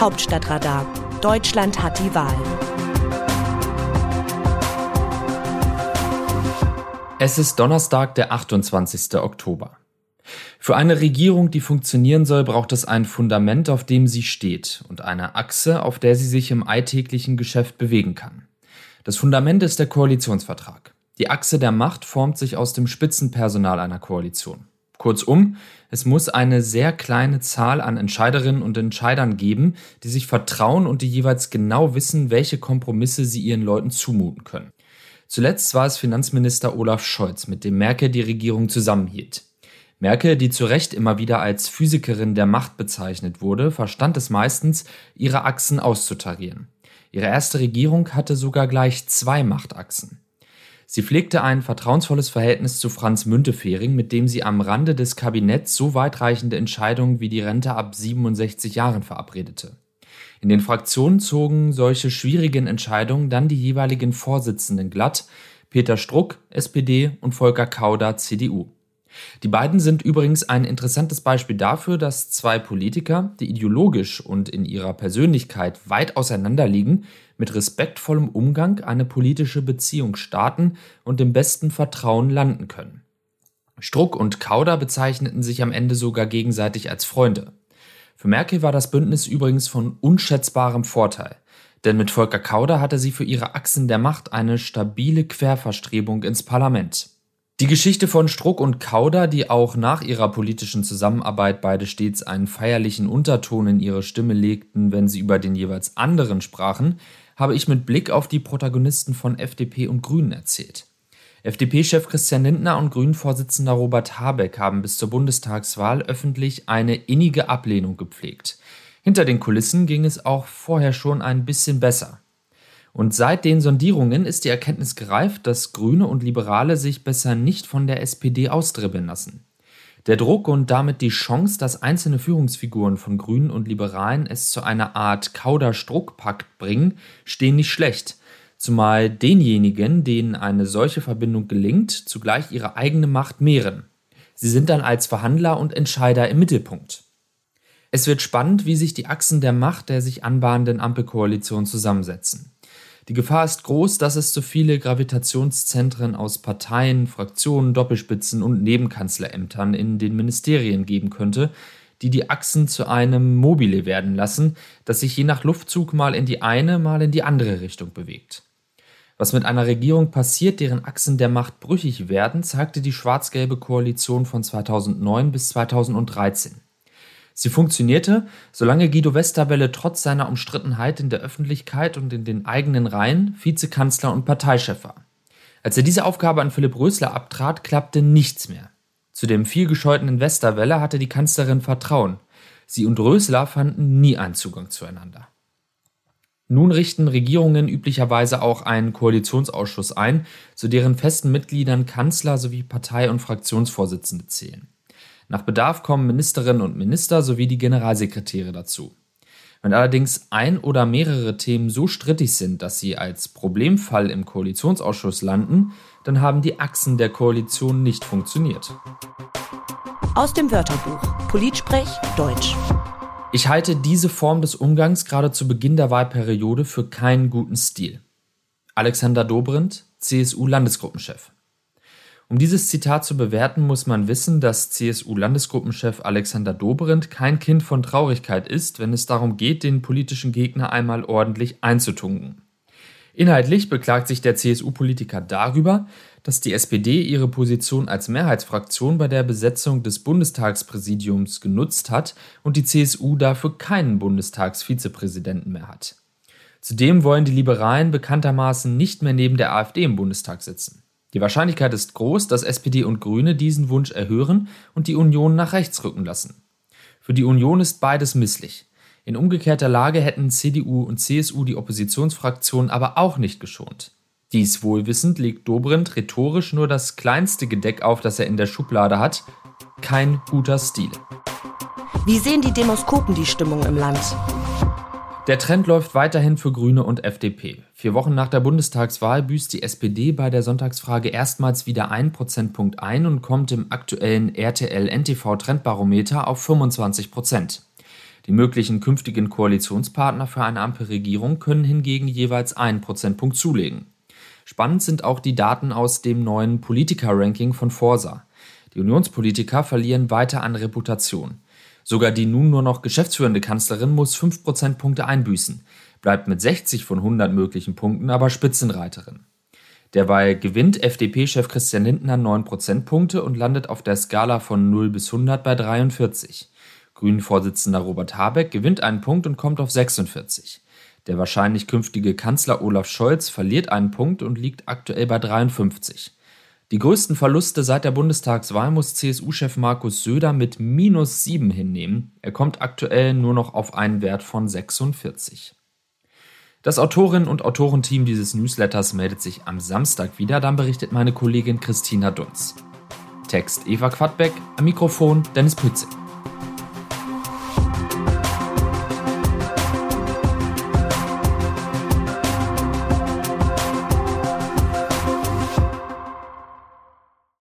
Hauptstadtradar. Deutschland hat die Wahl. Es ist Donnerstag, der 28. Oktober. Für eine Regierung, die funktionieren soll, braucht es ein Fundament, auf dem sie steht und eine Achse, auf der sie sich im alltäglichen Geschäft bewegen kann. Das Fundament ist der Koalitionsvertrag. Die Achse der Macht formt sich aus dem Spitzenpersonal einer Koalition. Kurzum, es muss eine sehr kleine Zahl an Entscheiderinnen und Entscheidern geben, die sich vertrauen und die jeweils genau wissen, welche Kompromisse sie ihren Leuten zumuten können. Zuletzt war es Finanzminister Olaf Scholz, mit dem Merkel die Regierung zusammenhielt. Merkel, die zu Recht immer wieder als Physikerin der Macht bezeichnet wurde, verstand es meistens, ihre Achsen auszutarieren. Ihre erste Regierung hatte sogar gleich zwei Machtachsen. Sie pflegte ein vertrauensvolles Verhältnis zu Franz Müntefering, mit dem sie am Rande des Kabinetts so weitreichende Entscheidungen wie die Rente ab 67 Jahren verabredete. In den Fraktionen zogen solche schwierigen Entscheidungen dann die jeweiligen Vorsitzenden glatt, Peter Struck, SPD und Volker Kauder, CDU. Die beiden sind übrigens ein interessantes Beispiel dafür, dass zwei Politiker, die ideologisch und in ihrer Persönlichkeit weit auseinanderliegen, mit respektvollem Umgang eine politische Beziehung starten und im besten Vertrauen landen können. Struck und Kauder bezeichneten sich am Ende sogar gegenseitig als Freunde. Für Merkel war das Bündnis übrigens von unschätzbarem Vorteil, denn mit Volker Kauder hatte sie für ihre Achsen der Macht eine stabile Querverstrebung ins Parlament. Die Geschichte von Struck und Kauder, die auch nach ihrer politischen Zusammenarbeit beide stets einen feierlichen Unterton in ihre Stimme legten, wenn sie über den jeweils anderen sprachen, habe ich mit Blick auf die Protagonisten von FDP und Grünen erzählt. FDP-Chef Christian Lindner und Grünen-Vorsitzender Robert Habeck haben bis zur Bundestagswahl öffentlich eine innige Ablehnung gepflegt. Hinter den Kulissen ging es auch vorher schon ein bisschen besser. Und seit den Sondierungen ist die Erkenntnis gereift, dass Grüne und Liberale sich besser nicht von der SPD austribbeln lassen. Der Druck und damit die Chance, dass einzelne Führungsfiguren von Grünen und Liberalen es zu einer Art Kauder-Struck-Pakt bringen, stehen nicht schlecht. Zumal denjenigen, denen eine solche Verbindung gelingt, zugleich ihre eigene Macht mehren. Sie sind dann als Verhandler und Entscheider im Mittelpunkt. Es wird spannend, wie sich die Achsen der Macht der sich anbahnenden Ampelkoalition zusammensetzen. Die Gefahr ist groß, dass es zu viele Gravitationszentren aus Parteien, Fraktionen, Doppelspitzen und Nebenkanzlerämtern in den Ministerien geben könnte, die die Achsen zu einem Mobile werden lassen, das sich je nach Luftzug mal in die eine, mal in die andere Richtung bewegt. Was mit einer Regierung passiert, deren Achsen der Macht brüchig werden, zeigte die schwarz-gelbe Koalition von 2009 bis 2013. Sie funktionierte, solange Guido Westerwelle trotz seiner Umstrittenheit in der Öffentlichkeit und in den eigenen Reihen Vizekanzler und Parteichef war. Als er diese Aufgabe an Philipp Rösler abtrat, klappte nichts mehr. Zu dem vielgescheuten Westerwelle hatte die Kanzlerin Vertrauen. Sie und Rösler fanden nie einen Zugang zueinander. Nun richten Regierungen üblicherweise auch einen Koalitionsausschuss ein, zu deren festen Mitgliedern Kanzler sowie Partei- und Fraktionsvorsitzende zählen. Nach Bedarf kommen Ministerinnen und Minister sowie die Generalsekretäre dazu. Wenn allerdings ein oder mehrere Themen so strittig sind, dass sie als Problemfall im Koalitionsausschuss landen, dann haben die Achsen der Koalition nicht funktioniert. Aus dem Wörterbuch Politsprech Deutsch. Ich halte diese Form des Umgangs gerade zu Beginn der Wahlperiode für keinen guten Stil. Alexander Dobrindt, CSU-Landesgruppenchef. Um dieses Zitat zu bewerten, muss man wissen, dass CSU-Landesgruppenchef Alexander Dobrindt kein Kind von Traurigkeit ist, wenn es darum geht, den politischen Gegner einmal ordentlich einzutunken. Inhaltlich beklagt sich der CSU-Politiker darüber, dass die SPD ihre Position als Mehrheitsfraktion bei der Besetzung des Bundestagspräsidiums genutzt hat und die CSU dafür keinen Bundestagsvizepräsidenten mehr hat. Zudem wollen die Liberalen bekanntermaßen nicht mehr neben der AfD im Bundestag sitzen. Die Wahrscheinlichkeit ist groß, dass SPD und Grüne diesen Wunsch erhören und die Union nach rechts rücken lassen. Für die Union ist beides misslich. In umgekehrter Lage hätten CDU und CSU die Oppositionsfraktion aber auch nicht geschont. Dies wohlwissend legt Dobrindt rhetorisch nur das kleinste Gedeck auf, das er in der Schublade hat. Kein guter Stil. Wie sehen die Demoskopen die Stimmung im Land? Der Trend läuft weiterhin für Grüne und FDP. Vier Wochen nach der Bundestagswahl büßt die SPD bei der Sonntagsfrage erstmals wieder einen Prozentpunkt ein und kommt im aktuellen RTL-NTV-Trendbarometer auf 25 Prozent. Die möglichen künftigen Koalitionspartner für eine Ampelregierung können hingegen jeweils einen Prozentpunkt zulegen. Spannend sind auch die Daten aus dem neuen Politiker-Ranking von Forsa. Die Unionspolitiker verlieren weiter an Reputation. Sogar die nun nur noch geschäftsführende Kanzlerin muss 5 Prozentpunkte einbüßen, bleibt mit 60 von 100 möglichen Punkten aber Spitzenreiterin. Derweil gewinnt FDP-Chef Christian Lindner 9 Prozentpunkte und landet auf der Skala von 0 bis 100 bei 43. Grünen-Vorsitzender Robert Habeck gewinnt einen Punkt und kommt auf 46. Der wahrscheinlich künftige Kanzler Olaf Scholz verliert einen Punkt und liegt aktuell bei 53. Die größten Verluste seit der Bundestagswahl muss CSU-Chef Markus Söder mit minus 7 hinnehmen. Er kommt aktuell nur noch auf einen Wert von 46. Das Autorinnen- und Autorenteam dieses Newsletters meldet sich am Samstag wieder, dann berichtet meine Kollegin Christina Dunz. Text Eva Quadbeck, am Mikrofon Dennis Pützig.